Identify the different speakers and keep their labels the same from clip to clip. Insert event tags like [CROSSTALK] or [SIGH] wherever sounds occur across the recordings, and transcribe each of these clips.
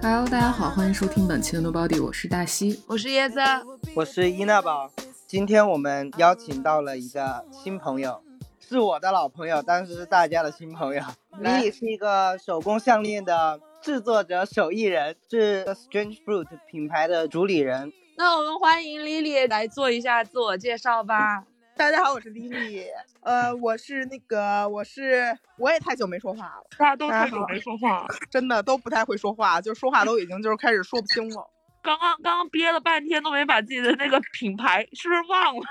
Speaker 1: Hello，大家好，欢迎收听本期的 Nobody，我是大西，
Speaker 2: 我是椰子，
Speaker 3: 我是伊娜宝。今天我们邀请到了一个新朋友，是我的老朋友，但是是大家的新朋友。[LAUGHS]
Speaker 2: 来
Speaker 3: Lily 是一个手工项链的制作者、手艺人，是 Strange Fruit 品牌的主理人。
Speaker 2: 那我们欢迎 Lily 来做一下自我介绍吧。[LAUGHS]
Speaker 4: 大家好，我是 Lily，呃，我是那个，我是，我也太久没说话了，
Speaker 2: 大家都
Speaker 4: 太久
Speaker 2: 没说话，[LAUGHS]
Speaker 4: 真的都不太会说话，就说话都已经就是开始说不清了。
Speaker 2: 刚刚刚刚憋了半天都没把自己的那个品牌是不是忘了？[LAUGHS]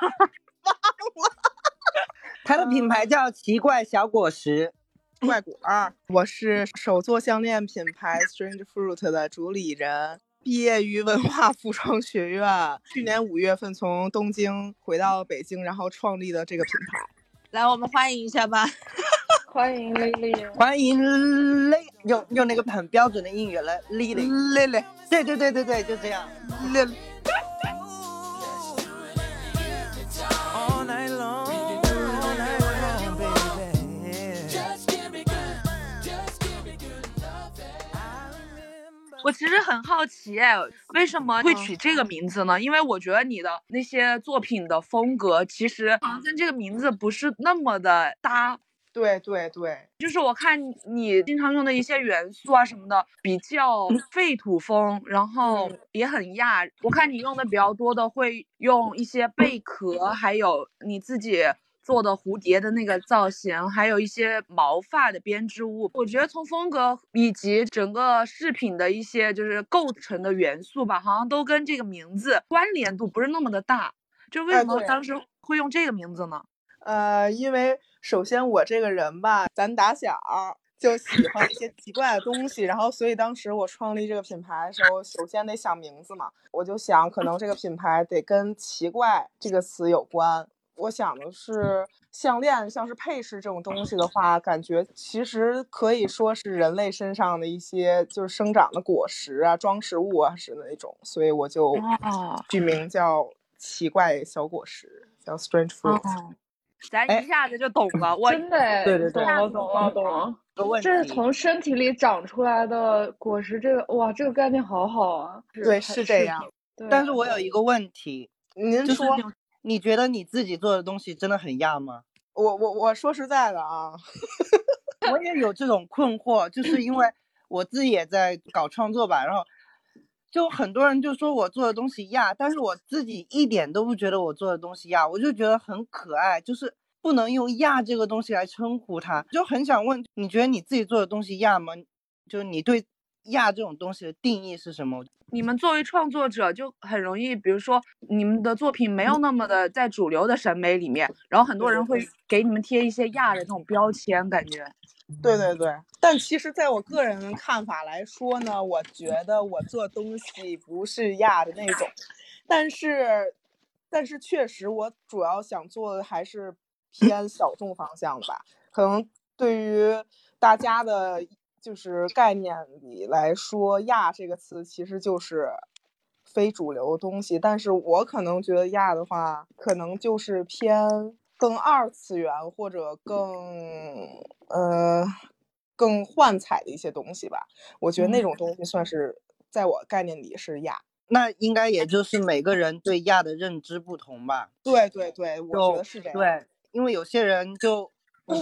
Speaker 3: 忘了 [LAUGHS] 它的品牌叫奇怪小果实。
Speaker 4: 怪果儿，我是手作项链品牌 Strange Fruit 的主理人，毕业于文化服装学院，去年五月份从东京回到北京，然后创立的这个品牌。
Speaker 2: 来，我们欢迎一下吧。
Speaker 5: 欢迎丽丽，
Speaker 3: 欢迎 Lily，用用那个很标准的英语来丽
Speaker 4: 丽丽丽。
Speaker 3: 对对对对对，就这样。
Speaker 6: Lily，All night long. All night long, baby.
Speaker 2: 我其实很好奇，哎，为什么会取这个名字呢？因为我觉得你的那些作品的风格，其实好像跟这个名字不是那么的搭。
Speaker 4: 对对对，
Speaker 2: 就是我看你经常用的一些元素啊什么的，比较废土风，然后也很亚。我看你用的比较多的会用一些贝壳，还有你自己做的蝴蝶的那个造型，还有一些毛发的编织物。我觉得从风格以及整个饰品的一些就是构成的元素吧，好像都跟这个名字关联度不是那么的大。就为什么当时会用这个名字呢？
Speaker 4: 呃，因为首先我这个人吧，咱打小就喜欢一些奇怪的东西，然后所以当时我创立这个品牌的时候，首先得想名字嘛，我就想可能这个品牌得跟奇怪这个词有关。我想的是项链，像是配饰这种东西的话，感觉其实可以说是人类身上的一些就是生长的果实啊、装饰物啊是那种，所以我就
Speaker 2: 哦
Speaker 4: 取名叫奇怪小果实，叫 Strange Fruit。
Speaker 2: 哦，咱
Speaker 3: 哎
Speaker 2: 一下子就懂了。我
Speaker 5: 真的哎，
Speaker 3: 对对对
Speaker 5: 懂了懂了懂了，这是从身体里长出来的果实，这个哇，这个概念好好啊。
Speaker 4: 对是这样。
Speaker 5: 对
Speaker 3: 但是我有一个问题，
Speaker 4: 您说，
Speaker 3: 你觉得你自己做的东西真的很亚吗？
Speaker 4: 我我我说实在的啊，
Speaker 3: 我也有这种困惑，就是因为 [LAUGHS] 我自己也在搞创作吧，然后就很多人就说我做的东西亚，但是我自己一点都不觉得我做的东西亚，我就觉得很可爱，就是不能用亚这个东西来称呼它，就很想问，你觉得你自己做的东西亚吗？就是你对亚这种东西的定义是什么？
Speaker 2: 你们作为创作者就很容易，比如说你们的作品没有那么的在主流的审美里面，然后很多人会给你们贴一些亚的这种标签，感觉。
Speaker 4: 对对对。但其实，在我个人的看法来说呢，我觉得我做东西不是亚的那种，但是，但是确实，我主要想做的还是偏小众方向的吧。可能对于大家的，就是概念里来说，“亚”这个词其实就是非主流的东西。但是我可能觉得“亚”的话，可能就是偏更二次元或者更呃更幻彩的一些东西吧。我觉得那种东西算是在我概念里是亚。
Speaker 3: 那应该也就是每个人对亚的认知不同吧？
Speaker 4: 对对对，我觉得是这样。
Speaker 3: 对，因为有些人就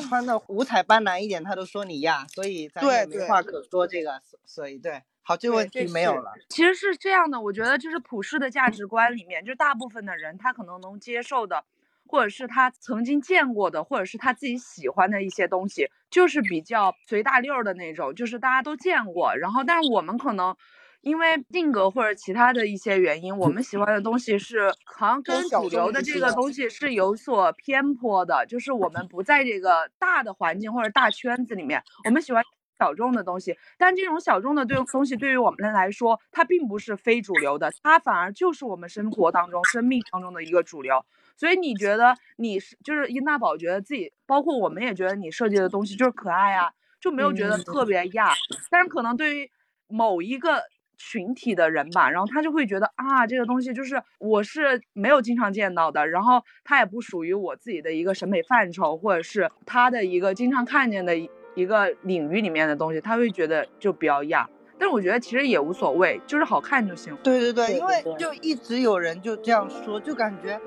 Speaker 3: 穿的五彩斑斓一点，他都说你亚，所以咱
Speaker 4: 对
Speaker 3: 也没话可说这个，所所以对，好，这个问题没有了。
Speaker 2: 其实是这样的，我觉得就是普世的价值观里面，就大部分的人他可能能接受的，或者是他曾经见过的，或者是他自己喜欢的一些东西，就是比较随大溜儿的那种，就是大家都见过。然后，但是我们可能因为性格或者其他的一些原因，我们喜欢的东西是好像跟主流的这个东西是有所偏颇的，就是我们不在这个大的环境或者大圈子里面，我们喜欢小众的东西，但这种小众的对东西对于我们来说，它并不是非主流的，它反而就是我们生活当中、生命当中的一个主流。所以你觉得你是就是殷大宝觉得自己，包括我们也觉得你设计的东西就是可爱啊，就没有觉得特别亚。但是可能对于某一个群体的人吧，然后他就会觉得啊，这个东西就是我是没有经常见到的，然后它也不属于我自己的一个审美范畴，或者是他的一个经常看见的一一个领域里面的东西，他会觉得就比较亚。但是我觉得其实也无所谓，就是好看就行。
Speaker 3: 对对对，因为就一直有人就这样说，就感觉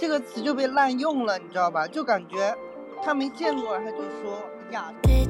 Speaker 3: 这个词就被滥用了，你知道吧？就感觉他没见过，他就说呀。
Speaker 7: Did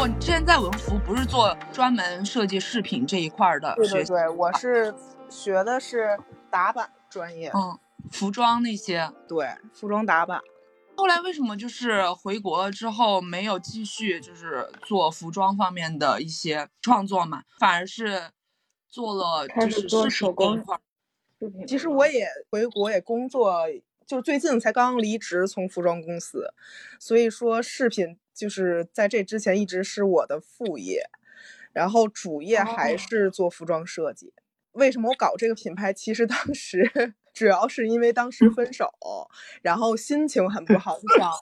Speaker 2: 过，你之前在文福不是做专门设计饰品这一块儿的学，
Speaker 4: 对对对，我是学的是打版专业，
Speaker 2: 嗯，服装那些。
Speaker 4: 对，服装打版。
Speaker 2: 后来为什么就是回国了之后没有继续就是做服装方面的一些创作嘛，反而是做了就是做
Speaker 5: 手工
Speaker 2: 块
Speaker 4: 其实我也回国也工作，就最近才刚离职从服装公司，所以说饰品就是在这之前一直是我的副业，然后主业还
Speaker 5: 哦
Speaker 4: 是做服装设计。为什么我搞这个品牌？其实当时主要是因为当时分手，然后心情很不好，就想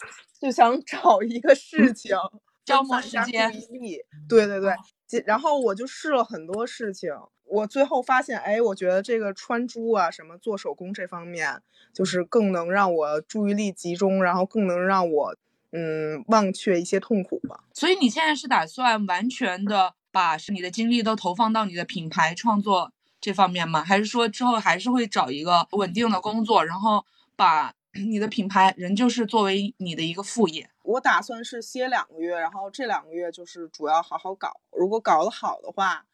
Speaker 4: 就想找一个事情 [LAUGHS]
Speaker 2: 消磨时间。
Speaker 4: 对对对，其然后我就试了很多事情，我最后发现，哎，我觉得这个穿珠啊，什么做手工这方面，就是更能让我注意力集中，然后更能让我嗯忘却一些痛苦吧。
Speaker 2: 所以你现在是打算完全的把你的精力都投放到你的品牌创作这方面吗？还是说之后还是会找一个稳定的工作，然后把 [CLEARS THROAT] 你的品牌仍旧是作为你的一个副业？
Speaker 4: 我打算是歇两个月，然后这两个月就是主要好好搞，如果搞得好的话，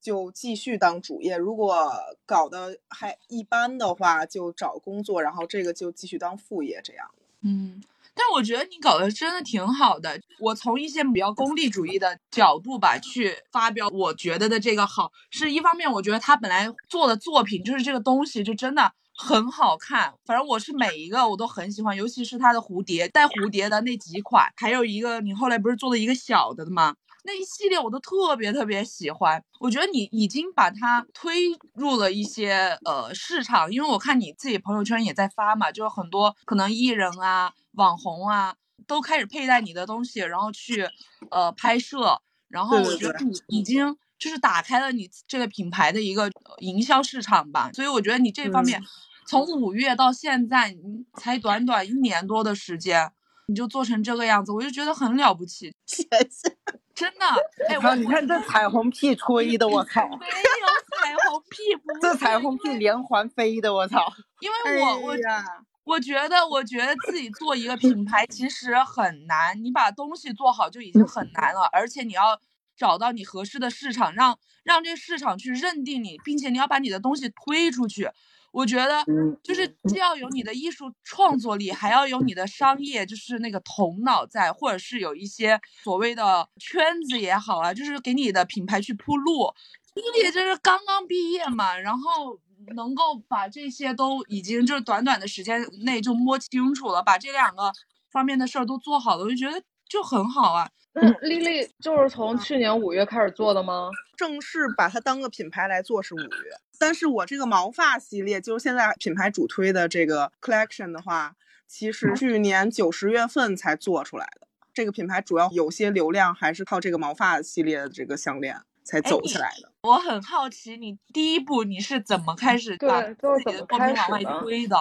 Speaker 4: 就继续当主业；如果搞得还一般的话，就找工作，然后这个就继续当副业，这样。
Speaker 2: 嗯，但我觉得你搞得真的挺好的。我从一些比较功利主义的角度吧，去发表我觉得的这个好，是一方面，我觉得他本来做的作品就是这个东西就真的很好看。反正我是每一个我都很喜欢，尤其是它的蝴蝶带蝴蝶的那几款，还有一个你后来不是做的一个小的的吗？那一系列我都特别特别喜欢，我觉得你已经把它推入了一些呃市场，因为我看你自己朋友圈也在发嘛，就是很多可能艺人啊、网红啊都开始佩戴你的东西，然后去呃拍摄，然后我觉得你已经就是打开了你这个品牌的一个呃营销市场吧，所以我觉得你这方面
Speaker 4: 嗯。
Speaker 2: 从五月到现在，你才短短一年多的时间。你就做成这个样子，我就觉得很了不起，[LAUGHS]
Speaker 4: 谢谢。
Speaker 2: 真的。哎，我
Speaker 3: 你看这彩虹屁吹的，我 [LAUGHS] 靠！
Speaker 2: 没有彩虹屁，不
Speaker 3: 这
Speaker 2: 是
Speaker 3: 彩虹屁连环飞的，我操！
Speaker 2: 因为我我
Speaker 4: 哎，
Speaker 2: 我觉得，我觉得自己做一个品牌其实很难，你把东西做好就已经很难了，而且你要找到你合适的市场，让让这个市场去认定你，并且你要把你的东西推出去。我觉得就是既要有你的艺术创作力，还要有你的商业，就是那个头脑在，或者是有一些所谓的圈子也好啊，就是给你的品牌去铺路。丽丽就是刚刚毕业嘛，然后能够把这些都已经就是短短的时间内就摸清楚了，把这两个方面的事儿都做好了，我就觉得就很好啊。
Speaker 5: 那丽丽就是从去年五月开始做的吗？
Speaker 4: 正式把它当个品牌来做是五月，但是我这个毛发系列，就是现在品牌主推的这个 collection 的话，其实去年九十月份才做出来的。这个品牌主要有些流量还是靠这个毛发系列的这个项链才走起来的。
Speaker 2: 我很好奇，你第一步你是怎么开始把自己的
Speaker 5: 怎么开
Speaker 2: 作品往外推的？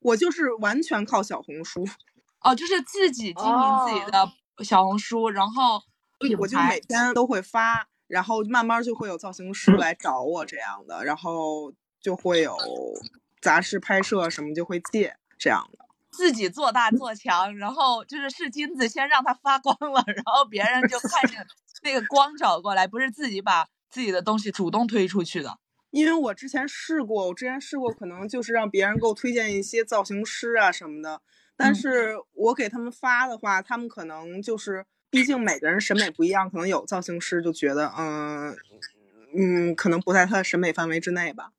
Speaker 4: 我就是完全靠小红书，
Speaker 2: 哦，就是自己经营自己的小红书，然后
Speaker 4: 我就每天都会发，然后慢慢就会有造型师来找我这样的，然后就会有杂志拍摄什么就会借这样的。
Speaker 2: 自己做大做强，然后就是是金子先让它发光了，[LAUGHS] 然后别人就看见 [LAUGHS] 那个光找过来，不是自己把自己的东西主动推出去的。
Speaker 4: 因为我之前试过，我之前试过，可能就是让别人给我推荐一些造型师啊什么的，但
Speaker 2: 嗯
Speaker 4: 是我给他们发的话，他们可能就是，毕竟每个人审美不一样，可能有造型师就觉得，嗯嗯，可能不在他的审美范围之内吧，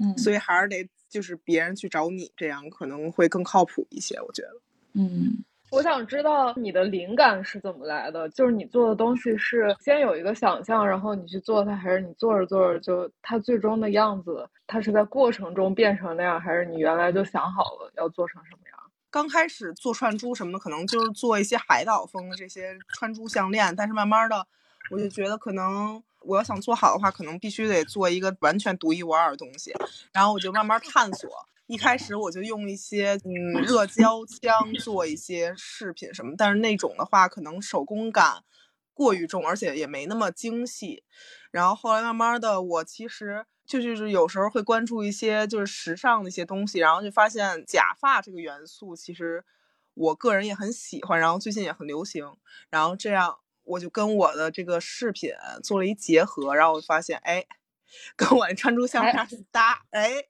Speaker 2: 嗯
Speaker 4: 所以还是得就是别人去找你，这样可能会更靠谱一些，我觉得。
Speaker 2: 嗯，
Speaker 5: 我想知道你的灵感是怎么来的，就是你做的东西是先有一个想象，然后你去做它，还是你做着做着就它最终的样子，它是在过程中变成那样，还是你原来就想好了要做成什么样？
Speaker 4: 刚开始做串珠什么的，可能就是做一些海岛风的这些串珠项链，但是慢慢的，我就觉得可能我要想做好的话，可能必须得做一个完全独一无二的东西。然后我就慢慢探索，一开始我就用一些嗯热胶枪做一些饰品什么，但是那种的话可能手工感过于重，而且也没那么精细。然后后来慢慢的，我其实就就是有时候会关注一些就是时尚的一些东西，然后就发现假发这个元素其实我个人也很喜欢，然后最近也很流行，然后这样我就跟我的这个饰品做了一结合，然后我发现哎，跟我的穿珠项链很搭，哎，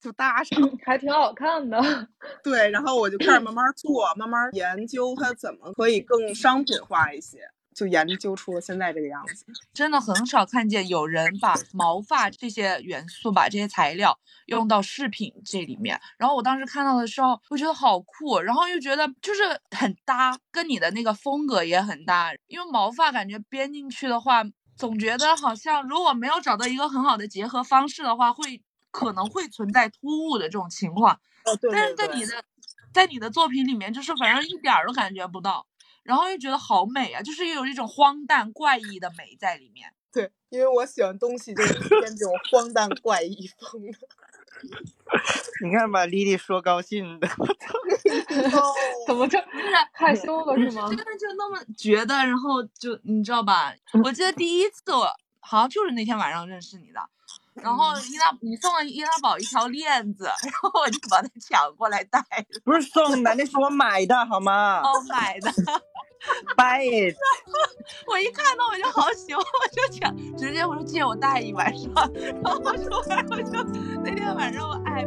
Speaker 4: 就搭上。
Speaker 5: 还挺好看的。
Speaker 4: 对，然后我就开始慢慢做，慢慢研究它怎么可以更商品化一些，就研究出了现在这个样子。
Speaker 2: 真的很少看见有人把毛发这些元素、把这些材料用到饰品这里面。然后我当时看到的时候，我觉得好酷，然后又觉得就是很搭，跟你的那个风格也很搭。因为毛发感觉编进去的话，总觉得好像如果没有找到一个很好的结合方式的话，会可能会存在突兀的这种情况。
Speaker 4: 哦，对
Speaker 2: 但是在你的在你的作品里面，就是反正一点儿都感觉不到，然后又觉得好美啊，就是有一种荒诞怪异的美在里面。
Speaker 4: 对，因为我喜欢东西就是偏这种荒诞怪异风的。[LAUGHS]
Speaker 3: 你看把丽丽说高兴的，[LAUGHS]
Speaker 5: 怎么这 [LAUGHS] 害羞了是吗？
Speaker 2: 真的就那么觉得，然后就你知道吧？我记得第一次我好像就是那天晚上认识你的，然后伊拉你送了伊拉宝一条链子，然后我就把它抢过来戴了。
Speaker 3: 不是送的，那是我买的好吗
Speaker 2: 哦，买的？[LAUGHS]
Speaker 3: Buy it。
Speaker 2: 我一看到我就好喜欢，我就抢，直接我说借我戴一晚上，然后我说完我就那天晚上我爱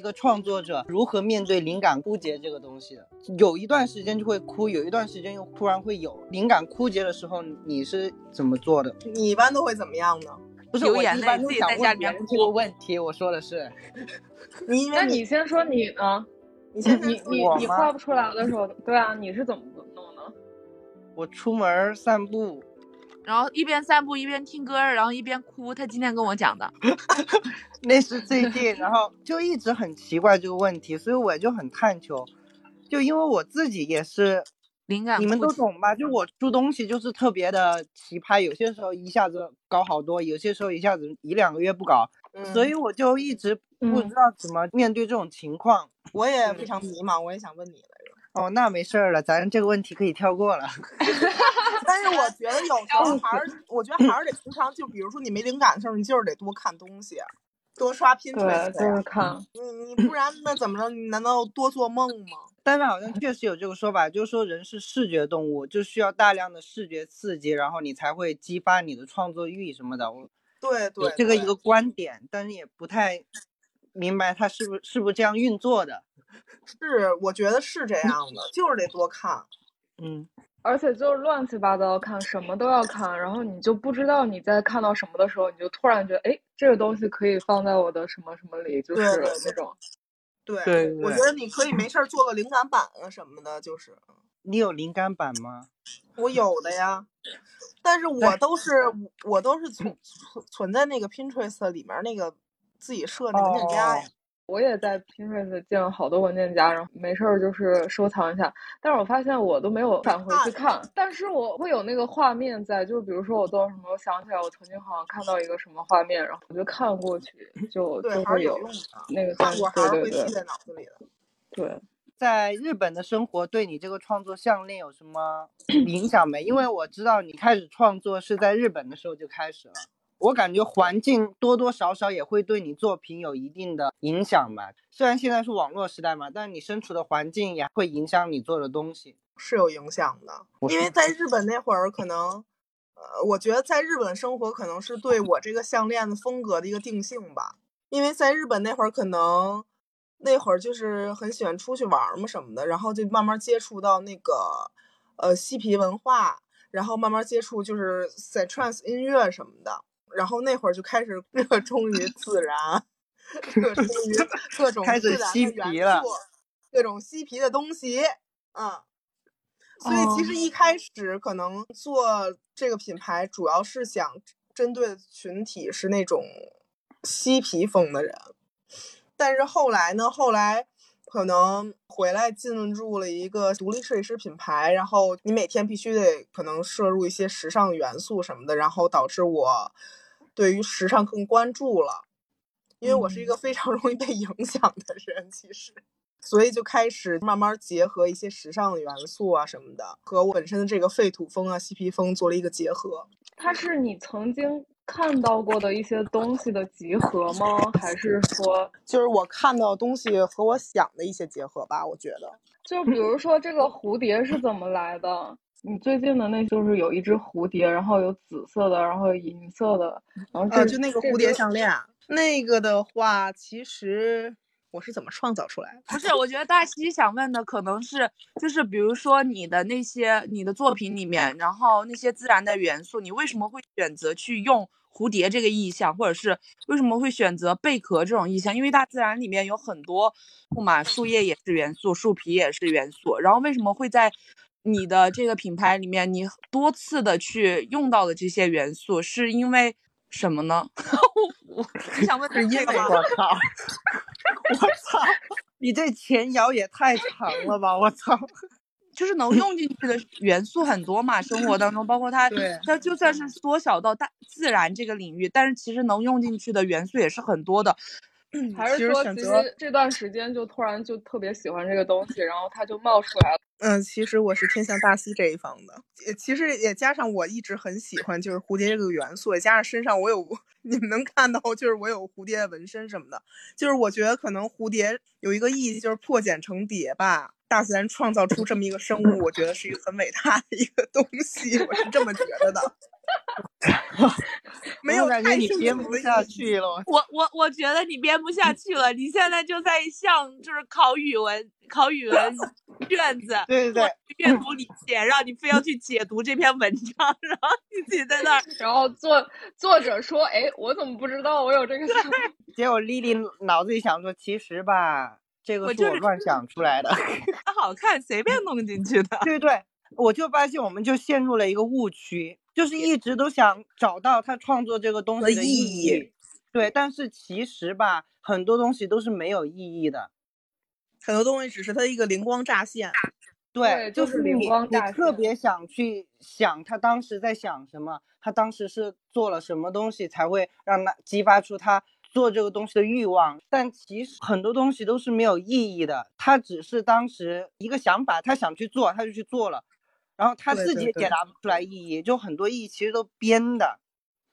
Speaker 3: 一个创作者，如何面对灵感枯竭这个东西的？有一段时间就会哭，有一段时间又突然会有。灵感枯竭的时候，你是怎么做的？
Speaker 4: 你一般都会怎么样呢？
Speaker 3: 不是我一般都想
Speaker 2: 自己在家
Speaker 3: 问别人这个问题，我说的是，[LAUGHS]
Speaker 4: 你
Speaker 5: 那你先说你呢？
Speaker 4: 你先
Speaker 5: 你你你画不出来的时候，对啊，你是怎么弄的？
Speaker 3: 我出门散步，
Speaker 2: 然后一边散步一边听歌，然后一边哭。他今天跟我讲的，[LAUGHS]
Speaker 3: 那是最近，然后就一直很奇怪这个问题，所以我就很探求。就因为我自己也是，
Speaker 2: 灵感
Speaker 3: 你们都懂吧？就我出东西就是特别的奇葩，有些时候一下子搞好多，有些时候一下子一两个月不搞，所以我就一直不
Speaker 5: 嗯
Speaker 3: 知道怎么面对这种情况。
Speaker 4: 我也非常迷茫，我也想问你来着。
Speaker 3: 哦，那没事儿了，咱这个问题可以跳过了。[LAUGHS]
Speaker 4: 但是我觉得有时候 [LAUGHS] 还是，我觉得还是得平常，就比如说你没灵感的时候，你就是得多看东西。多刷
Speaker 5: 对
Speaker 4: ，Pinterest
Speaker 5: 就是。看。
Speaker 4: 你你不然那怎么着？你难道多做梦吗？
Speaker 3: 但是好像确实有这个说法，就是说人是视觉动物，就需要大量的视觉刺激，然后你才会激发你的创作欲什么的。我
Speaker 4: 对对，对
Speaker 3: 这个一个观点，但是也不太明白它是不是是不是这样运作的。
Speaker 4: 是，我觉得是这样的，就是得多看。
Speaker 3: 嗯，
Speaker 5: 而且就是乱七八糟看，什么都要看，然后你就不知道你在看到什么的时候，你就突然觉得，哎，这个东西可以放在我的什么什么里，就是
Speaker 4: 对对对
Speaker 5: 那种。
Speaker 4: 对，
Speaker 3: 对对
Speaker 4: 我觉得你可以没事儿做个灵感板啊什么的，就是
Speaker 3: 你有灵感板吗？[LAUGHS]
Speaker 4: 我有的呀。但是我都是我都是存存存在那个 Pinterest 里面那个自己设那个文件夹呀。
Speaker 5: 我也在 Pinterest 建了好多文件夹，然后没事儿就是收藏一下。但是我发现我都没有返回去看，但是我会有那个画面在，就是比如说我做什么，我想起来我曾经好像看到一个什么画面，然后我就看过去，就
Speaker 4: 对，
Speaker 5: 就会有
Speaker 4: 还是有用的。
Speaker 5: 那个
Speaker 4: 看过还是
Speaker 5: 对对对
Speaker 4: 会记在脑子里的。
Speaker 5: 对。
Speaker 3: 在日本的生活对你这个创作项链有什么影响没？因为我知道你开始创作是在日本的时候就开始了，我感觉环境多多少少也会对你作品有一定的影响吧。虽然现在是网络时代嘛，但是你身处的环境也会影响你做的东西。
Speaker 4: 是有影响的，因为在日本那会儿，可能，呃，我觉得在日本生活可能是对我这个项链的风格的一个定性吧。因为在日本那会儿，可能那会儿就是很喜欢出去玩儿嘛什么的，然后就慢慢接触到那个呃嬉皮文化，然后慢慢接触就是在 trance 音乐什么的，然后那会儿就开始 [LAUGHS] 热衷于自然，[LAUGHS] 热衷于各种
Speaker 3: 开始皮了，
Speaker 4: 各种嬉皮的东西，嗯。所以其
Speaker 5: 哦
Speaker 4: 实一开始可能做这个品牌，主要是想针对的群体是那种嬉皮风的人，但是后来呢，后来可能回来进入了一个独立设计师品牌，然后你每天必须得可能摄入一些时尚元素什么的，然后导致我对于时尚更关注了，因为我是一个非常 [LAUGHS] 容易被影响的人，其实。所以就开始慢慢结合一些时尚的元素啊什么的，和我本身的这个废土风啊、嬉皮风做了一个结合。
Speaker 5: 它是你曾经看到过的一些东西的集合吗？还是说，[LAUGHS]
Speaker 4: 就是我看到的东西和我想的一些结合吧，我觉得。
Speaker 5: 就比如说这个蝴蝶是怎么来的？你最近的那就是有一只蝴蝶，然后有紫色的，然后有银色的，然后这、
Speaker 4: 呃，就那个蝴蝶项链，那个的话，其实我是怎么创造出来的？[LAUGHS]
Speaker 2: 不是，我觉得大西想问的可能是，就是比如说你的那些你的作品里面，然后那些自然的元素，你为什么会选择去用蝴蝶这个意象，或者是为什么会选择贝壳这种意象？因为大自然里面有很多不嘛，树叶也是元素，树皮也是元素，然后为什么会在你的这个品牌里面，你多次的去用到的这些元素，是因为什么呢？[LAUGHS] 我你想问的是这个吗？
Speaker 3: 我操！我操！你这前摇也太长了吧！我操！[LAUGHS]
Speaker 2: 就是能用进去的元素很多嘛，生活当中包括它，它就算是缩小到大自然这个领域，但是其实能用进去的元素也是很多的。[CLEARS THROAT]
Speaker 5: 还是说其
Speaker 4: 实
Speaker 5: 这段时间就突然就特别喜欢这个东西，然后它就冒出来了。
Speaker 4: 嗯，其实我是偏向大西这一方的，也其实也加上我一直很喜欢就是蝴蝶这个元素，也加上身上我有 [LAUGHS] 你们能看到就是我有蝴蝶纹身什么的，就是我觉得可能蝴蝶有一个意义就是破茧成蝶吧，大自然创造出这么一个生物，我觉得是一个很伟大的一个东西，我是这么觉得的。没有
Speaker 3: 我感觉你编不下去了。
Speaker 2: 我我我觉得你编不下去了，你现在就在像就是考语文考语文卷子
Speaker 3: 对对对，
Speaker 2: 阅读理解，让你非要去解读这篇文章，然后你自己在那儿
Speaker 5: 然后作作者说：“哎，我怎么不知道我有这个？
Speaker 3: 结果丽丽脑子里想说，其实吧，这个是
Speaker 2: 我
Speaker 3: 乱想出来的。
Speaker 2: 它好看，随便弄进去的。
Speaker 3: 对对，我就发现我们就陷入了一个误区，就是一直都想找到他创作这个东西的
Speaker 4: 的意义
Speaker 3: 义。对，但是其实吧，很多东西都是没有意义的。
Speaker 4: 很多东西只是它一个灵光乍现。
Speaker 5: 对
Speaker 3: 就
Speaker 5: 就是灵光乍现
Speaker 3: 特别想去想他当时在想什么，他当时是做了什么东西才会让他激发出他做这个东西的欲望。但其实很多东西都是没有意义的，他只是当时一个想法，他想去做，他就去做了，然后他自己解答不出来意义，就很多意义其实都编的。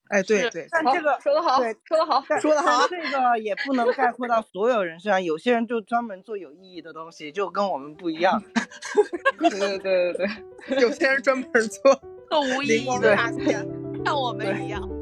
Speaker 4: 哎，对对，
Speaker 3: 但这个
Speaker 5: 说得好
Speaker 3: 对，
Speaker 5: 说得好。
Speaker 4: 说得好
Speaker 3: 这个也不能概括到所有人身上，有些人就专门做有意义的东西，就跟我们不一样。[LAUGHS] [LAUGHS]
Speaker 5: 对对对对对，[LAUGHS]
Speaker 4: 有些人专门做
Speaker 2: 做无意义的，
Speaker 4: 乍现。
Speaker 2: 像我们一样。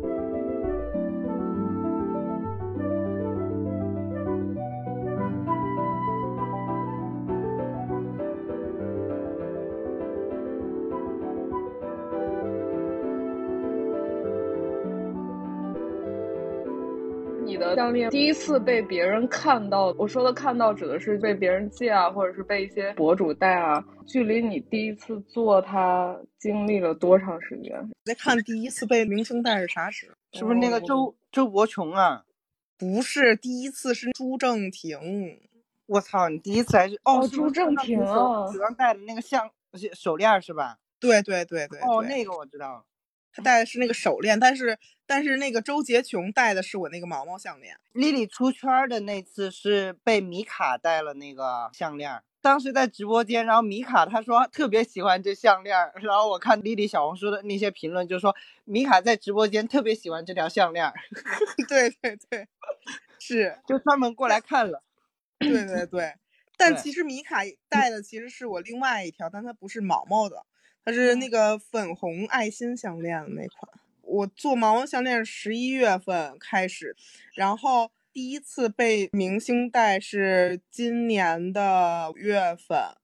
Speaker 5: 项链第一次被别人看到，我说的看到指的是被别人借啊，或者是被一些博主戴啊。距离你第一次做它经历了多长时间？
Speaker 4: 我在看第一次被明星戴是啥时？
Speaker 3: 是不是那个周周伯琼啊？
Speaker 4: 不是，第一次是朱正廷。
Speaker 3: 我操，你第一次还是哦，
Speaker 5: 朱正廷
Speaker 3: 手
Speaker 5: 啊
Speaker 3: 手上戴的那个项手链是吧？
Speaker 4: 对对对对
Speaker 3: 哦，那个我知道。
Speaker 4: 他戴的是那个手链，但是但是那个周杰琼戴的是我那个毛毛项链。
Speaker 3: 丽丽出圈儿的那次是被米卡戴了那个项链儿，当时在直播间，然后米卡她说特别喜欢这项链儿，然后我看丽丽小红书的那些评论就说米卡在直播间特别喜欢这条项链儿，[LAUGHS]
Speaker 4: 对 [LAUGHS] 对对，是，
Speaker 3: 就专门过来看了。
Speaker 4: 对对对。但其实米卡戴的其实是我另外一条，但它不是毛毛的，它是那个粉红爱心项链的那款。我做毛毛项链是十一月份开始，然后第一次被明星戴是今年的五月份，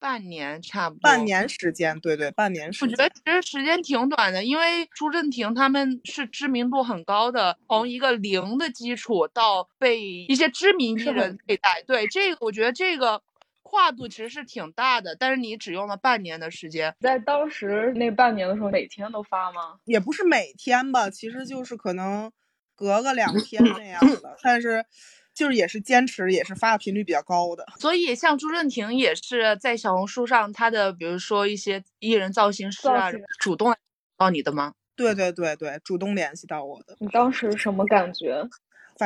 Speaker 2: 半年差不多，
Speaker 4: 半。年时间，对对，半年时间。
Speaker 2: 我觉得其实时间挺短的，因为朱正廷他们是知名度很高的，从一个零的基础到被一些知名艺人佩戴，对这个我觉得这个跨度其实是挺大的，但是你只用了半年的时间，
Speaker 5: 在当时那半年的时候，每天都发吗？
Speaker 4: 也不是每天吧，其实就是可能隔个两天那样的，但是就是也是坚持，也是发的频率比较高的。
Speaker 2: 所以像朱正廷也是在小红书上，他的比如说一些艺人造型师啊，主动到你的吗？
Speaker 4: 对对对对，主动联系到我的，
Speaker 5: 你当时什么感觉？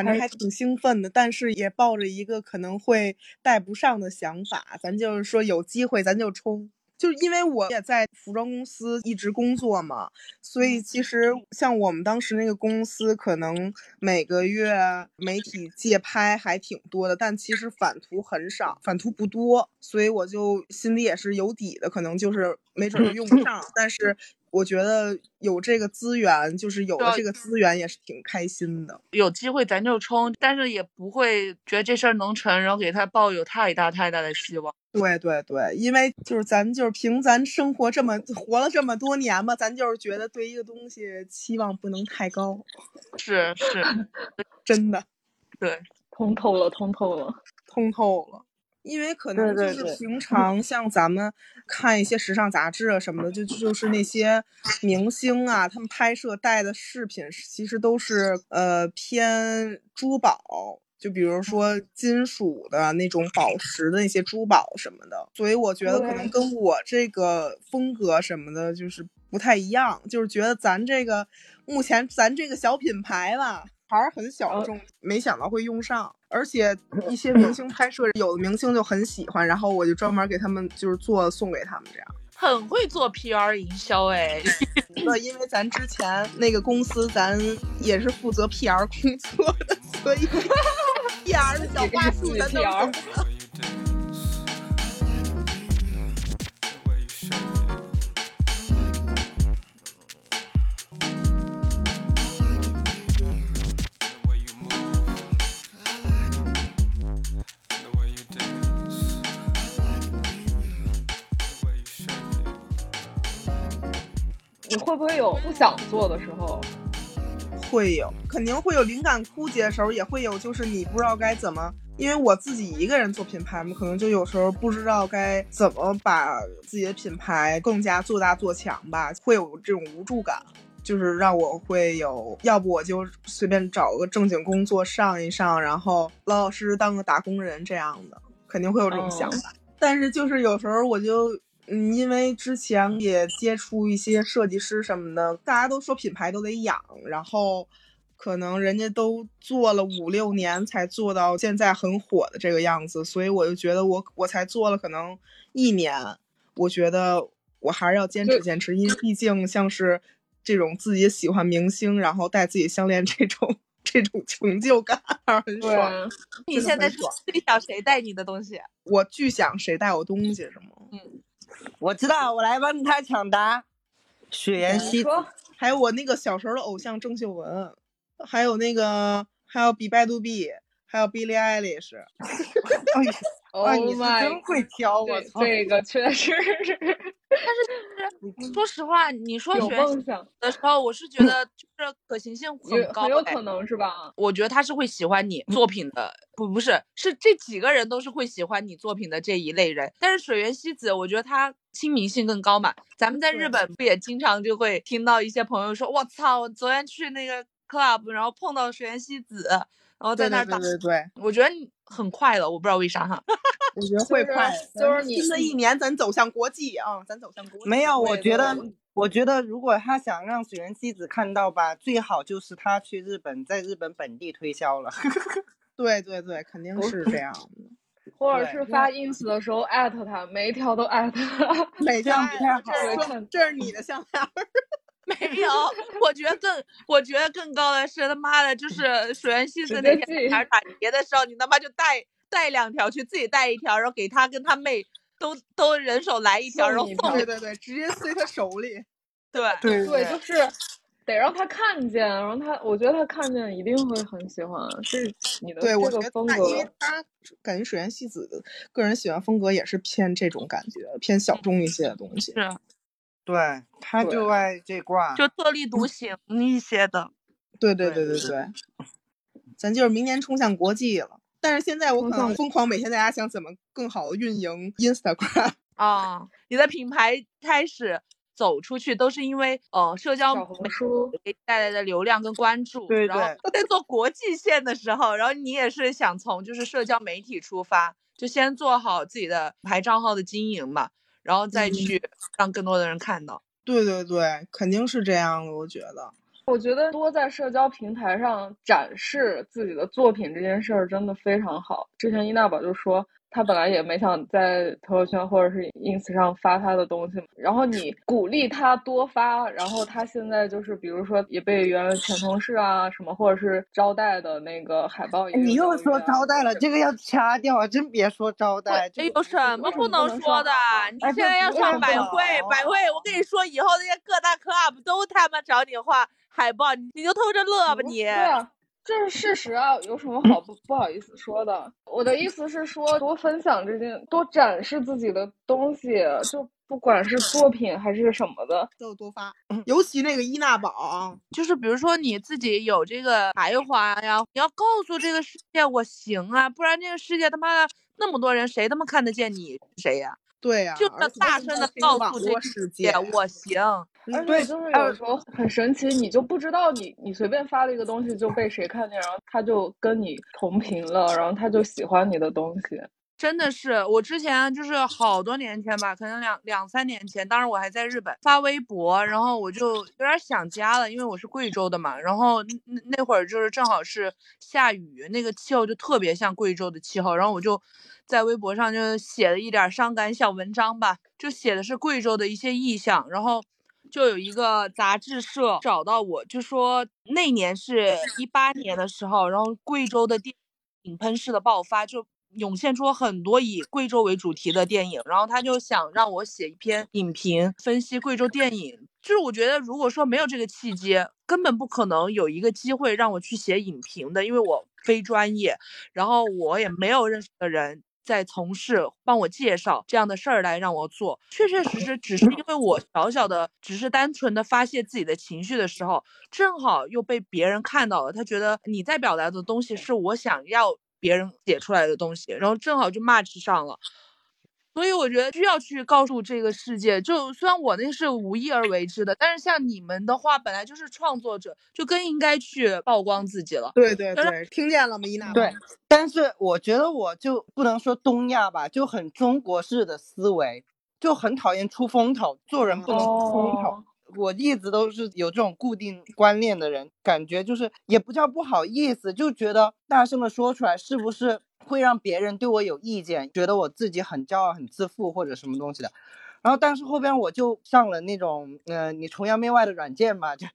Speaker 5: 还
Speaker 4: 反正还挺兴奋的，但是也抱着一个可能会带不上的想法，咱就是说有机会咱就冲。就是因为我也在服装公司一直工作嘛，所以其实像我们当时那个公司，可能每个月媒体借拍还挺多的，但其实返图很少，返图不多，所以我就心里也是有底的，可能就是没准用不上，[LAUGHS] 但是我觉得有这个资源，就是有了这个资源也是挺开心的。
Speaker 2: 有机会咱就冲，但是也不会觉得这事儿能成，然后给他抱有太大太大的希望。
Speaker 4: 对对对，因为就是咱就是凭咱生活这么活了这么多年吧，咱就是觉得对一个东西期望不能太高，
Speaker 2: 是是，[LAUGHS]
Speaker 4: 真的
Speaker 2: 对，
Speaker 5: 通透了，通透了。
Speaker 4: 通透了。因为可能就是平常像咱们看一些时尚杂志啊什么的，就就是那些明星啊，他们拍摄带的饰品其实都是呃偏珠宝，就比如说金属的那种宝石的那些珠宝什么的，所以我觉得可能跟我这个风格什么的，就是不太一样，就是觉得咱这个目前咱这个小品牌吧，还是很小
Speaker 5: 呃
Speaker 4: 众，没想到会用上，而且 [LAUGHS] 一些明星拍摄，有的明星就很喜欢，然后我就专门给他们就是做送给他们这样。
Speaker 2: 很会做 PR 营销哎。[LAUGHS]
Speaker 4: 那，因为咱之前那个公司，咱也是负责 PR 工作的，所以 T R 的小
Speaker 6: 花束的 T R。
Speaker 5: 你会不会有不想做的时候？
Speaker 4: 会有，肯定会有灵感枯竭的时候，也会有就是你不知道该怎么，因为我自己一个人做品牌嘛，可能就有时候不知道该怎么把自己的品牌更加做大做强吧，会有这种无助感，就是让我会有，要不我就随便找个正经工作上一上，然后老老实实当个打工人这样的，肯定会有这种想法。但是就是有时候我就。嗯，因为之前也接触一些设计师什么的，大家都说品牌都得养，然后可能人家都做了五六年才做到现在很火的这个样子，所以我就觉得我我才做了可能一年，我觉得我还是要坚持坚持，因为毕竟像是
Speaker 8: 这种自己喜欢明星，然后戴自己项链这种这种成就感，[LAUGHS] 很
Speaker 5: 对
Speaker 8: 爽。
Speaker 2: 你现在是最想谁带你的东西？
Speaker 8: 我巨想谁带我东西是吗？
Speaker 3: 我知道，我来帮他抢答。雪妍希
Speaker 8: 还有我那个小时候的偶像郑秀文，还有那个还有比拜杜比，还有 Billie Eilish。[LAUGHS]
Speaker 3: 哎呀
Speaker 5: ，，Oh
Speaker 3: 啊，你是真会挑，我操！
Speaker 5: 这个确实是 [LAUGHS]
Speaker 2: 说实话，你说
Speaker 5: 有
Speaker 2: 学习的时候，我是觉得就是可行性很高、哎
Speaker 5: 很有可能是吧？
Speaker 2: 我觉得他是会喜欢你 [LAUGHS] 作品的，不不是，是这几个人都是会喜欢你作品的这一类人。但是水原希子，我觉得她亲民性更高嘛。咱们在日本不也经常就会听到一些朋友说，我操，我昨天去那个 club，然后碰到水原希子，然后在
Speaker 8: 对对
Speaker 2: 那儿打
Speaker 8: 对对对，
Speaker 2: 我觉得很快了，我不知道为啥哈。[LAUGHS]
Speaker 8: 我觉得会快。
Speaker 5: 就是你
Speaker 8: 新的一年咱走向国际啊，咱走向国际。
Speaker 3: 没有，我觉得，我觉得如果他想让水原希子看到吧，最好就是他去日本，在日本本地推销了。[LAUGHS]
Speaker 8: 对对对，肯定是这样的。
Speaker 5: 或者是发 ins 的时候艾特他，每一条都艾特他。
Speaker 8: 每天
Speaker 3: 这样不太好
Speaker 8: 这是
Speaker 5: 啊
Speaker 8: 说这是你的项链儿。[LAUGHS]
Speaker 2: 没有，我觉得更，我觉得更高的是他妈的，就是水原希子那天在哪儿打碟的时候，你他妈就带带两条去，自己带一条，然后给他跟他妹都都人手来一条，然后
Speaker 5: 送
Speaker 8: 对对对，直接塞他手里。[LAUGHS]
Speaker 2: 对
Speaker 3: 对
Speaker 5: 对，就是得让他看见，然后他，我觉得他看见一定会很喜欢，是你的风
Speaker 8: 觉得他，因为
Speaker 5: 格。
Speaker 8: 他感觉水原希子的个人喜欢风格也是偏这种感觉，偏小众一些的东西。
Speaker 2: 是
Speaker 3: 对，他就爱这挂。
Speaker 2: 就特立独行一些的。[LAUGHS]
Speaker 8: 对对
Speaker 3: 对
Speaker 8: 对对对，咱就是明年冲向国际了。但是现在我可能疯狂每天在家想怎么更好的运营 [LAUGHS] Instagram。
Speaker 2: 啊，你的品牌开始走出去，都是因为呃社交
Speaker 5: 小红
Speaker 2: 媒
Speaker 5: 书
Speaker 2: 体带来的流量跟关注。
Speaker 3: 对
Speaker 2: 然后在做国际线的时候，然后你也是想从就是社交媒体出发，就先做好自己的牌账号的经营嘛，然后再
Speaker 8: 嗯
Speaker 2: 去让更多的人看到。
Speaker 8: 对对对，肯定是这样的，我觉得。
Speaker 5: 我觉得多在社交平台上展示自己的作品这件事儿真的非常好。之前伊娜宝就说，她本来也没想在朋友圈或者是 ins 上发他的东西，然后你鼓励他多发，然后他现在就是比如说也被原来前同事啊什么，或者是招待的那个海报
Speaker 3: 你又说招待了，这个要掐掉啊！真别说招待，这
Speaker 2: 哎，有什么不
Speaker 5: 能说
Speaker 2: 的？你现在要上百
Speaker 3: 说
Speaker 2: 汇，百汇，我跟你说，以后那些各大 club 都他妈找你画海报，你你就偷着乐吧
Speaker 5: 不
Speaker 2: 你。
Speaker 5: 对啊，这是事实啊，有什么好不不好意思说的？我的意思是说，多分享这件，多展示自己的东西，就不管是作品还是什么的，
Speaker 8: 都多发，尤其那个伊娜宝，
Speaker 2: 就是比如说你自己有这个才华呀，你要告诉这个世界我行啊，不然这个世界他妈的那么多人，谁他妈看得见你谁呀？
Speaker 8: 对呀、
Speaker 2: 就大声的告诉这个
Speaker 8: 世
Speaker 2: 界
Speaker 8: 界，
Speaker 2: 我 [LAUGHS] 行。
Speaker 3: 对
Speaker 5: 而且就是
Speaker 3: 呃
Speaker 5: 有时候很神奇，你就不知道你你随便发了一个东西就被谁看见，然后他就跟你同频了，然后他就喜欢你的东西。
Speaker 2: 真的是，我之前就是好多年前吧，可能两两三年前，当时我还在日本发微博，然后我就有点想家了，因为我是贵州的嘛，然后那那会儿就是正好是下雨，那个气候就特别像贵州的气候，然后我就在微博上就写了一点伤感小文章吧，就写的是贵州的一些意象，然后就有一个杂志社找到我，就说那年是一八年的时候，然后贵州的电影喷式的爆发，就涌现出很多以贵州为主题的电影，然后他就想让我写一篇影评分析贵州电影。就是我觉得，如果说没有这个契机，根本不可能有一个机会让我去写影评的，因为我非专业，然后我也没有认识的人在从事帮我介绍这样的事儿来让我做。确确实实，只是因为我小小的，只是单纯的发泄自己的情绪的时候，正好又被别人看到了，他觉得你在表达的东西是我想要别人写出来的东西，然后正好就 match 上了。所以我觉得需要去告诉这个世界，就虽然我那是无意而为之的，但是像你们的话，本来就是创作者，就更应该去曝光自己了。
Speaker 8: 对对对，听见了吗，伊娜？
Speaker 3: 对，但是我觉得我就不能说东亚吧，就很中国式的思维，就很讨厌出风头，做人不能出风头。
Speaker 5: 哦
Speaker 3: 我一直都是有这种固定观念的人，感觉就是也不叫不好意思，就觉得大声的说出来是不是会让别人对我有意见，觉得我自己很骄傲、很自负或者什么东西的。然后但是后边我就上了那种呃你崇洋媚外的软件嘛，就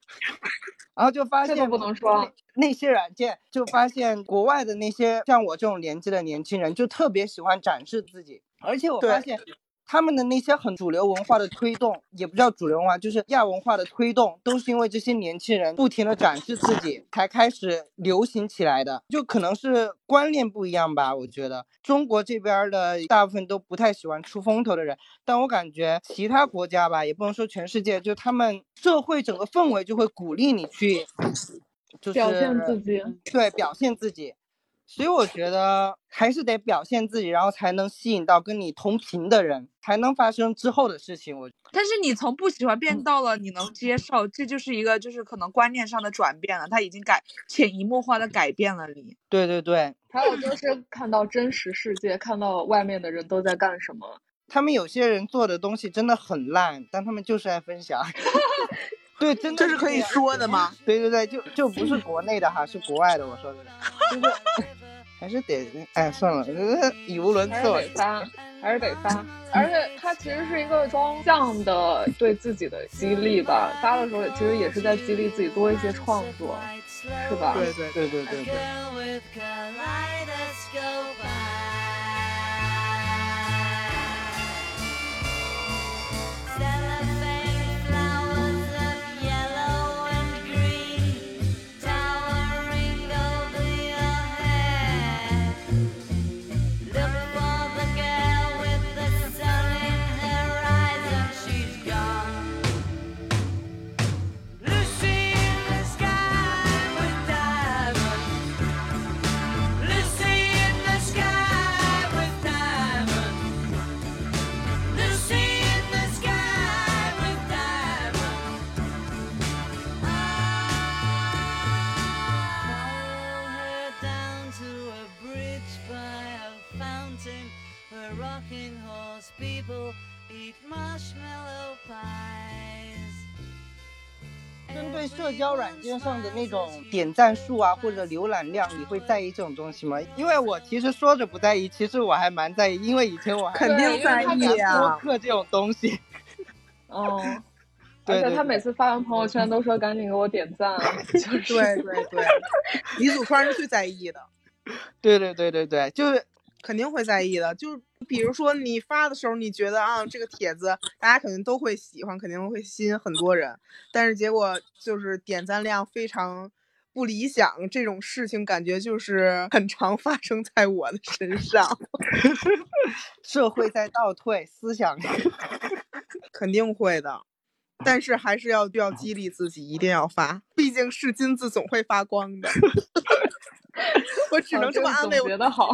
Speaker 3: 然后就发现
Speaker 5: 这都不能说。
Speaker 3: 那些软件就发现国外的那些像我这种年纪的年轻人就特别喜欢展示自己，而且我发现他们的那些很主流文化的推动，也不叫主流文化，就是亚文化的推动，都是因为这些年轻人不停的展示自己才开始流行起来的，就可能是观念不一样吧。我觉得中国这边儿的大部分都不太喜欢出风头的人，但我感觉其他国家吧，也不能说全世界，就他们社会整个氛围就会鼓励你去。就是
Speaker 5: 表现自己，
Speaker 3: 对，表现自己，所以我觉得还是得表现自己，然后才能吸引到跟你同频的人，才能发生之后的事情。我
Speaker 2: 但是你从不喜欢变到了你能接受，这就是一个就是可能观念上的转变了，他已经改潜移默化的改变了你。
Speaker 3: 对对对，
Speaker 5: 还有就是看到真实世界，看到外面的人都在干什么。
Speaker 3: 他们有些人做的东西真的很烂，但他们就是爱分享。[LAUGHS] 对，真的
Speaker 4: 这是可以说的吗？
Speaker 3: 对对对，就就不是国内的哈，是国外的。我说的，就是还是得哎算了，语无伦次
Speaker 5: 还是
Speaker 3: 次。
Speaker 5: 得发，还是得发。而且它其实是一个双向的对自己的激励吧。发的时候其实也是在激励自己多一些创作，是吧？
Speaker 4: 对对
Speaker 3: 对对对对。
Speaker 8: Eat marshmallow pies.
Speaker 3: 针对社交软件上的那种点赞数啊，或者浏览量，你会在意这种东西吗？因为我其实说着不在意，其实我还蛮在意，因为以前我还
Speaker 4: 肯定在意啊
Speaker 3: 播。客这种东西。
Speaker 5: 嗯。
Speaker 3: 对对对
Speaker 5: 而且他每次发完朋友圈都说赶紧给我点赞，[LAUGHS] 就是
Speaker 4: 对对对，李 [LAUGHS] 祖川是最在意的，
Speaker 3: 对对对对对，就是
Speaker 4: 肯定会在意的。就比如说你发的时候，你觉得啊这个帖子大家肯定都会喜欢，肯定会吸引很多人，但是结果就是点赞量非常不理想，这种事情感觉就是很常发生在我的身上，[LAUGHS]
Speaker 3: 社会在倒退，思想
Speaker 4: 肯定会的。但是还是要要激励自己，一定要发，毕竟是金子总会发光的。[LAUGHS] 我只能这么安慰我
Speaker 5: 觉得好。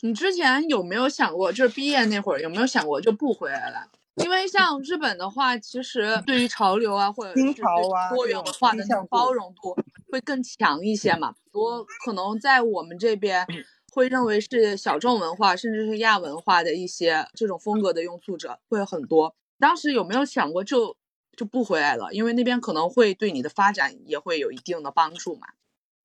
Speaker 2: 你之前有没有想过，就是毕业那会儿有没有想过就不回来了？因为像日本的话，其实对于潮流啊，或者是多元文化的包容度会更强一些嘛。多可能在我们这边会认为是小众文化，甚至是亚文化的一些这种风格的拥簇者会很多。当时有没有想过就就不回来了？因为那边可能会对你的发展也会有一定的帮助嘛。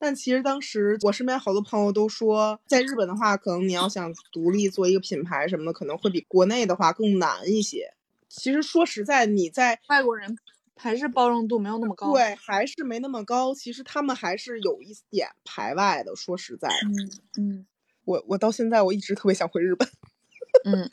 Speaker 4: 但其实当时我身边好多朋友都说，在日本的话，可能你要想独立做一个品牌什么的，可能会比国内的话更难一些。其实说实在，你在
Speaker 2: 外国人还是包容度没有那么高。
Speaker 4: 对还是没那么高，其实他们还是有一点排外的。说实在的，
Speaker 2: 嗯嗯
Speaker 4: 我我到现在我一直特别想回日本，
Speaker 2: 嗯，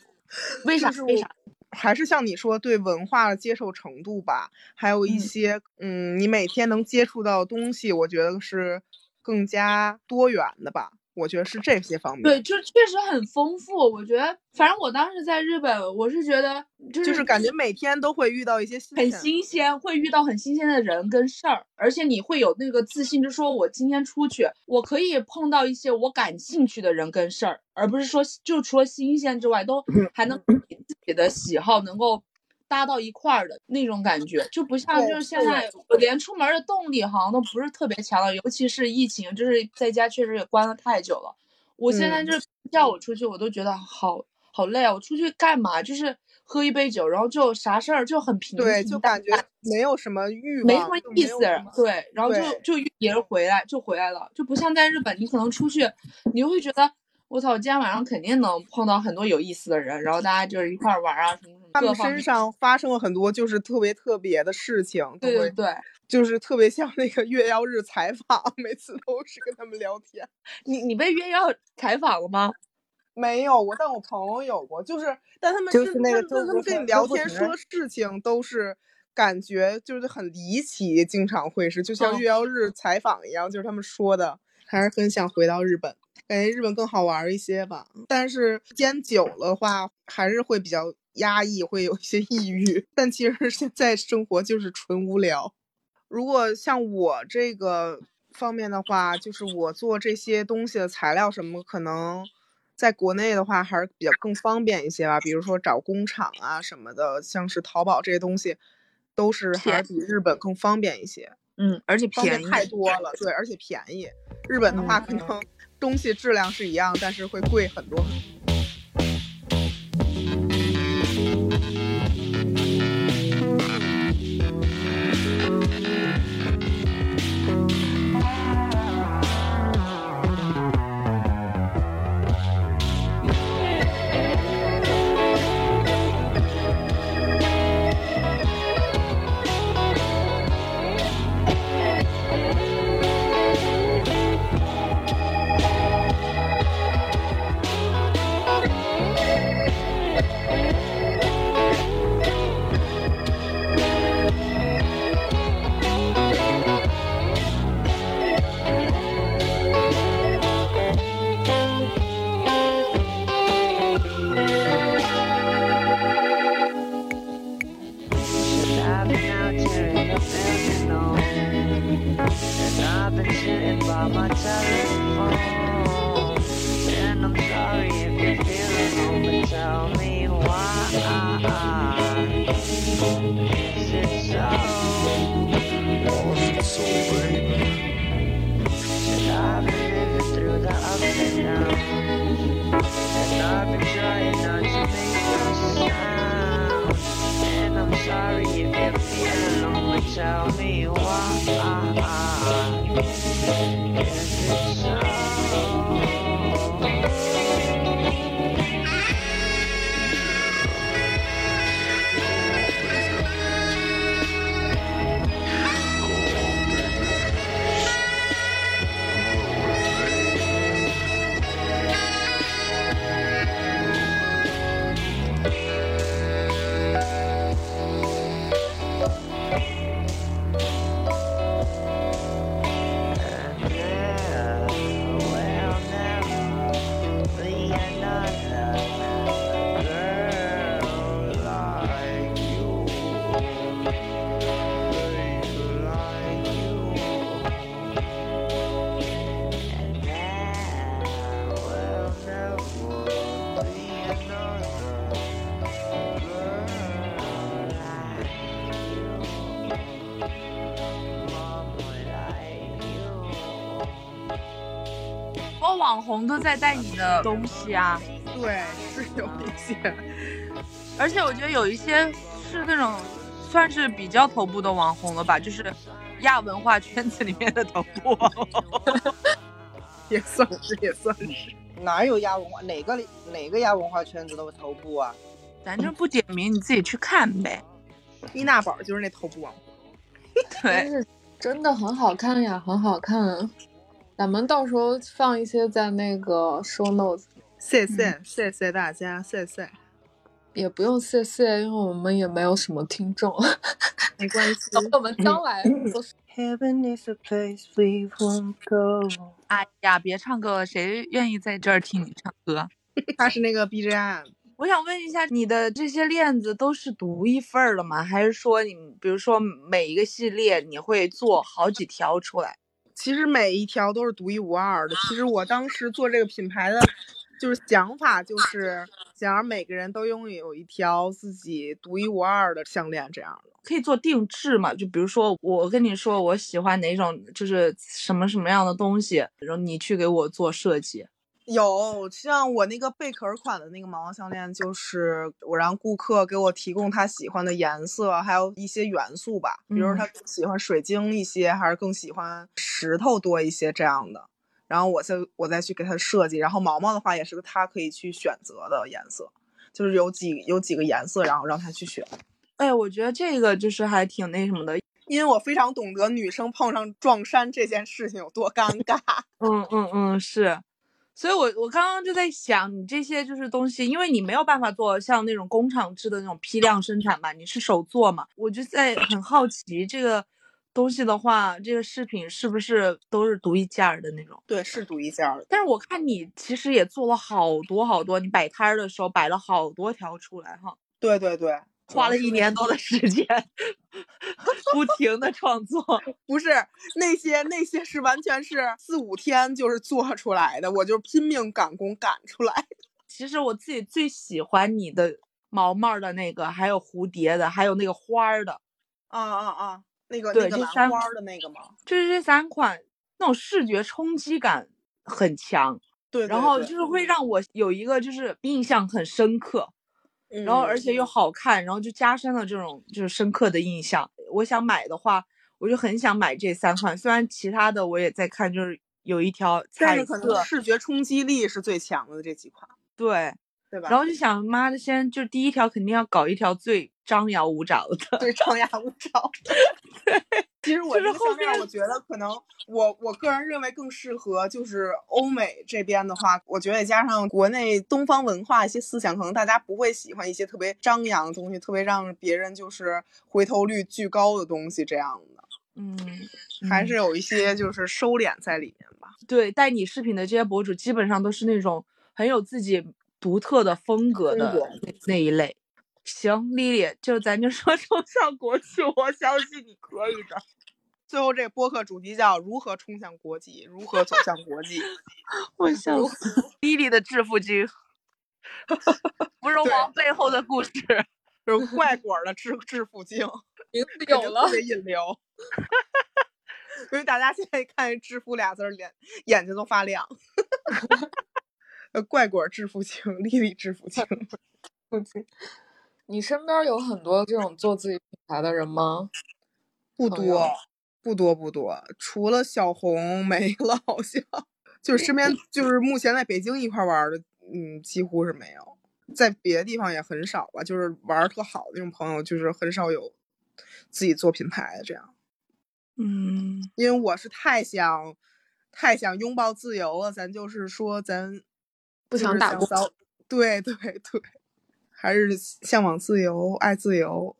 Speaker 2: 为啥？
Speaker 4: 是
Speaker 2: 为啥？
Speaker 4: 还是像你说，对文化的接受程度吧，还有一
Speaker 2: 嗯
Speaker 4: 些嗯你每天能接触到东西，我觉得是更加多元的吧。我觉得是这些方面。
Speaker 2: 对，就确实很丰富。我觉得，反正我当时在日本，我是觉得就
Speaker 4: 就是感觉每天都会遇到一些新
Speaker 2: 很新鲜，会遇到很新鲜的人跟事儿，而且你会有那个自信，就说我今天出去，我可以碰到一些我感兴趣的人跟事儿，而不是说就除了新鲜之外，都还能自己的喜好能够搭到一块儿的那种感觉，就不像就是现在我连出门的动力好像都不是特别强了，尤其是疫情，就是在家确实也关了太久了。我现在
Speaker 4: 嗯
Speaker 2: 就是叫我出去，我都觉得好好累啊！我出去干嘛？就是喝一杯酒，然后就啥事儿就很平淡
Speaker 4: 就感觉没有什么欲望，
Speaker 2: 没什么意思对，然后就就约别人回来就回来了，就不像在日本，你可能出去，你会觉得我操，今天晚上肯定能碰到很多有意思的人，然后大家就是一块儿玩啊，什么
Speaker 4: 他们身。上发生了很多就是特别特别的事情，
Speaker 2: 对对对，
Speaker 4: 就是特别像那个月曜日采访，每次都是跟他们聊天。
Speaker 2: 你你被约要采访了吗？
Speaker 4: 没有过，但我朋友有过，就是但他们
Speaker 3: 就是那个
Speaker 4: 他们他们跟你聊天说事情都是感觉就是很离奇，经常会是就像
Speaker 2: 嗯
Speaker 4: 月曜日采访一样，就是他们说的，还是很想回到日本，感觉日本更好玩儿一些吧。但是时间久了的话，还是会比较压抑，会有一些抑郁。但其实现在生活就是纯无聊。如果像我这个方面的话，就是我做这些东西的材料什么，可能在国内的话还是比较更方便一些吧。比如说找工厂啊什么的，像是淘宝这些东西，都是还是比日本更方便一些，
Speaker 2: 嗯，而且
Speaker 4: 便
Speaker 2: 宜。
Speaker 4: 太多了。对，而且便宜。日本的话，可能东西质量是一样，但是会贵很多。
Speaker 2: 网红都在带你的东西啊，
Speaker 4: 对，是有一些。
Speaker 2: 而且我觉得有一些是那种算是比较头部的网红了吧，就是亚文化圈子里面的头部。[LAUGHS]
Speaker 4: 也算是，也算是。
Speaker 3: 哪有亚文化？哪个哪个亚文化圈子的头部啊？
Speaker 2: 咱这不点名，你自己去看呗。
Speaker 4: 伊娜宝就是那头部网红。
Speaker 2: 对，
Speaker 1: 真的很好看呀，很好看。咱们到时候放一些在那个 show notes，
Speaker 4: 谢谢，谢谢大家，谢谢。
Speaker 1: 也不用谢谢，因为我们也没有什么听众。
Speaker 4: 没关系，[LAUGHS]
Speaker 1: 我们将来都是
Speaker 3: Heaven is a place we won't go。[LAUGHS]
Speaker 2: 哎呀，别唱歌了，谁愿意在这儿听你唱歌？[LAUGHS]
Speaker 4: 他是那个 BGM。
Speaker 2: 我想问一下，你的这些链子都是独一份儿的吗？还是说你比如说每一个系列你会做好几条出来？
Speaker 4: 其实每一条都是独一无二的。其实我当时做这个品牌的，就是想法就是想让每个人都拥有一条自己独一无二的项链，这样的。
Speaker 2: 可以做定制嘛？就比如说我跟你说我喜欢哪种，就是什么什么样的东西，然后你去给我做设计。
Speaker 4: 有像我那个贝壳款的那个毛毛项链，就是我让顾客给我提供他喜欢的颜色，还有一些元素吧，比如
Speaker 2: 嗯
Speaker 4: 他更喜欢水晶一些，还是更喜欢石头多一些这样的。然后我再我再去给他设计。然后毛毛的话也是他可以去选择的颜色，就是有几有几个颜色，然后让他去选。
Speaker 2: 哎，我觉得这个就是还挺那什么的。
Speaker 4: 因为我非常懂得女生碰上撞衫这件事情有多尴尬。
Speaker 2: 嗯嗯嗯，是。所以我我刚刚就在想，你这些就是东西，因为你没有办法做像那种工厂制的那种批量生产嘛，你是手做嘛，我就在很好奇这个东西的话，这个饰品是不是都是独一件儿的那种？
Speaker 4: 对，是独一件儿的。
Speaker 2: 但是我看你其实也做了好多好多，你摆摊儿的时候摆了好多条出来哈。
Speaker 4: 对对对，
Speaker 2: 花了一年多的 [LAUGHS] 时间，不停的创作。
Speaker 4: 不是那些那些是完全是四五天就是做出来的，我就拼命赶工赶出来的。
Speaker 2: 其实我自己最喜欢你的毛毛的那个，还有蝴蝶的，还有那个花儿的。
Speaker 4: 啊啊啊！那个
Speaker 2: 对，
Speaker 4: 那个兰
Speaker 2: 这三
Speaker 4: 花儿的那个吗？
Speaker 2: 就是这三款，那种视觉冲击感很强，
Speaker 4: 对，
Speaker 2: 然后就是会让我有一个就是印象很深刻，然后而且又
Speaker 4: 嗯
Speaker 2: 好看，然后就加深了这种就是深刻的印象。我想买的话，我就很想买这三款，虽然其他的我也在看，就是有一条彩
Speaker 4: 但是可能
Speaker 2: 色，
Speaker 4: 视觉冲击力是最强的这几款，
Speaker 2: 对，
Speaker 4: 对吧？
Speaker 2: 然后就想妈的，先就第一条肯定要搞一条最张牙舞爪的，
Speaker 4: 对张牙舞爪。[LAUGHS] 其实我
Speaker 2: 就是后
Speaker 4: 这个项链，
Speaker 2: 面
Speaker 4: 我觉得可能我我个人认为更适合就是欧美这边的话，我觉得也加上国内东方文化一些思想，可能大家不会喜欢一些特别张扬的东西，特别让别人就是回头率巨高的东西这样的，
Speaker 2: 嗯，
Speaker 4: 还
Speaker 2: 嗯
Speaker 4: 是有一些就是收敛在里面吧。
Speaker 2: 对，带你视频的这些博主基本上都是那种很有自己独特的风格的那那一类。行，丽丽，就咱就说冲向国际，我相信你可以的。[LAUGHS]
Speaker 4: 最后这个播客主题叫如何冲向国际，如何走向国际。[LAUGHS]
Speaker 2: 我笑死，丽丽的致富经，芙蓉
Speaker 4: 对
Speaker 2: 王背后的故事。
Speaker 4: 就是怪果的致致富经，
Speaker 1: 名字有了
Speaker 4: 特，别引流。[LAUGHS] 因为大家现在看“致富”俩字儿，脸眼睛都发亮。呃，怪果致富经，丽丽致富经。
Speaker 1: 你身边有很多这种做自己品牌的人吗？
Speaker 4: 不多，不多，不多，除了小红没了，好像就是身边就是目前在北京一块玩的，嗯，几乎是没有，在别的地方也很少吧。就是玩特好的那种朋友，就是很少有自己做品牌的这样。
Speaker 2: 嗯，
Speaker 4: 因为我是太想太想拥抱自由了，咱就是说咱
Speaker 1: 不想打工
Speaker 4: 对对对，还是向往自由，爱自由。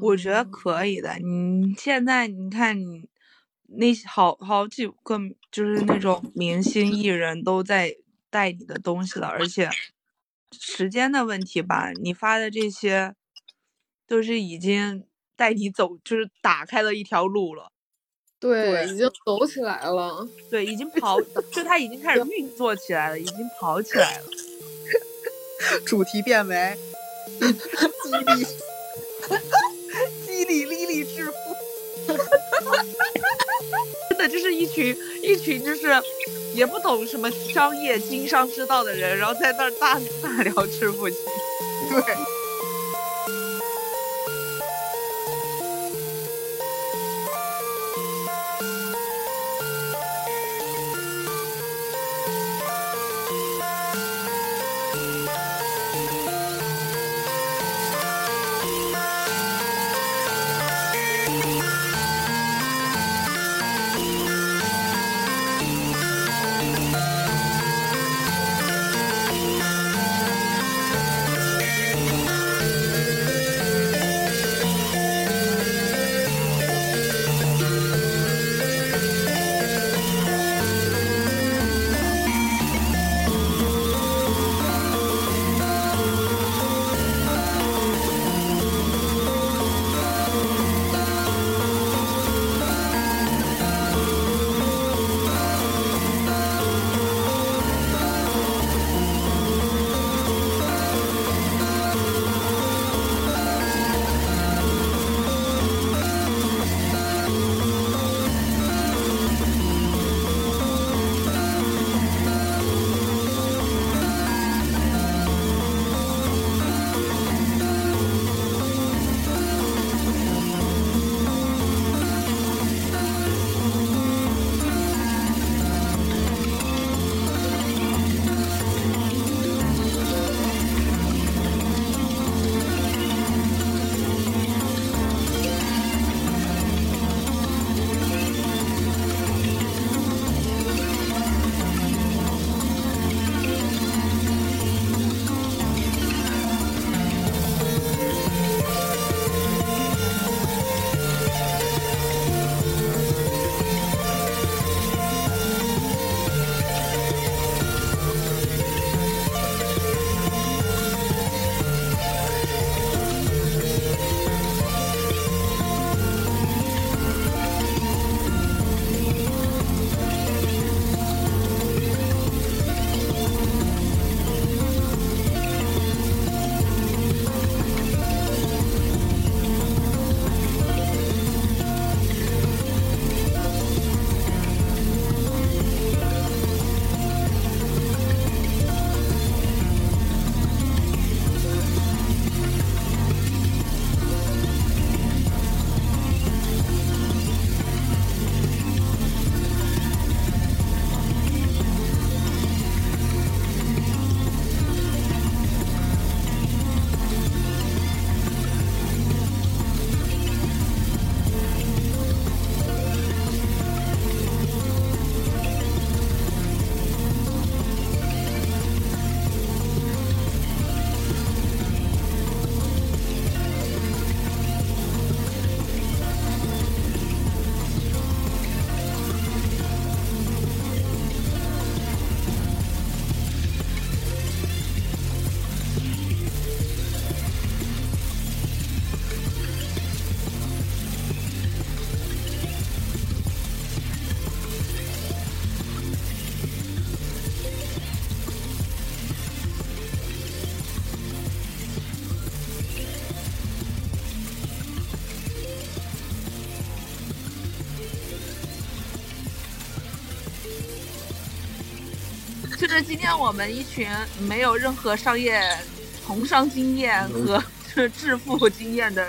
Speaker 2: 我觉得
Speaker 1: 嗯
Speaker 2: 可以的。你现在你看你那好好几个就是那种明星艺人都在带你的东西了，而且时间的问题吧，你发的这些都是已经带你走，就是打开了一条路了。
Speaker 1: 对，
Speaker 4: 对
Speaker 1: 已经走起来了。
Speaker 2: 对，已经跑，就他已经开始运作起来了，已经跑起来了。[LAUGHS]
Speaker 4: 主题变为激励激励莉莉致富。[LAUGHS]
Speaker 2: 真的，就是一群一群就是也不懂什么商业经商之道的人，然后在那儿大大聊致富经。[LAUGHS]
Speaker 4: 对。
Speaker 2: 今天我们一群没有任何商业从商经验和 [LAUGHS] 就是致富经验的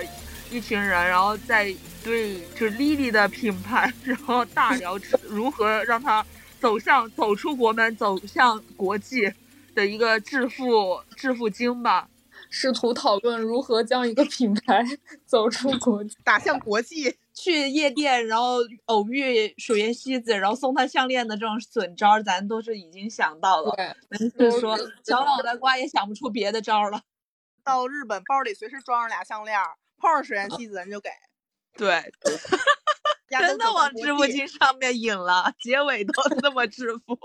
Speaker 2: 一群人，然后在对就是 Lily 的品牌，然后大聊如何让它走向走出国门，走向国际的一个致富致富经吧。
Speaker 1: 试图讨论如何将一个品牌 [LAUGHS] 走出国际。
Speaker 9: 打向国际。
Speaker 2: 去夜店，然后偶遇水原希子，然后送她项链的这种损招，咱都是已经想到了。
Speaker 1: 对，
Speaker 2: 但是说小脑袋瓜也想不出别的招了。[LAUGHS]
Speaker 4: 到日本包里随时装着俩项链，碰上水原希子咱就给。[LAUGHS]
Speaker 2: 对，真的往致富经上面引了，结尾都这么致富。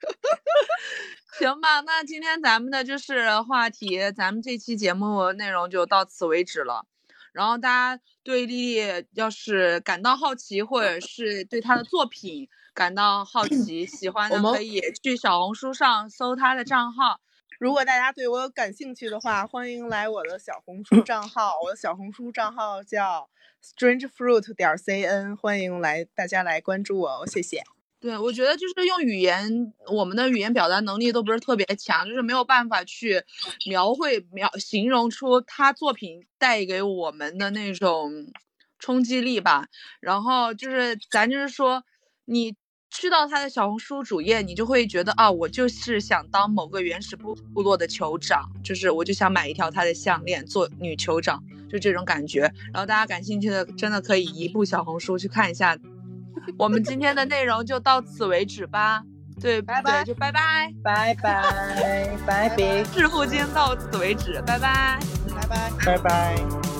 Speaker 2: [LAUGHS] 行吧，那今天咱们的就是话题，咱们这期节目内容就到此为止了。然后大家对丽丽要是感到好奇，或者是对她的作品感到好奇、喜欢的，可以去小红书上搜她的账号。
Speaker 4: 如果大家对我有感兴趣的话，欢迎来我的小红书账号。我的小红书账号叫 strange fruit 点 cn，欢迎来大家来关注我，谢谢。
Speaker 2: 对，我觉得就是用语言，我们的语言表达能力都不是特别强，就是没有办法去描绘、描形容出他作品带给我们的那种冲击力吧。然后就是咱就是说，你去到他的小红书主页，你就会觉得啊，我就是想当某个原始部部落的酋长，就是我就想买一条他的项链做女酋长，就这种感觉。然后大家感兴趣的，真的可以移步小红书去看一下。我们今天的内容就到此为止吧。对，
Speaker 4: 拜拜，
Speaker 2: 就拜拜，
Speaker 4: 拜拜，拜拜。[LAUGHS]
Speaker 2: 致富经到此为止，拜拜，
Speaker 4: 拜拜，
Speaker 10: 拜拜。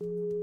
Speaker 11: you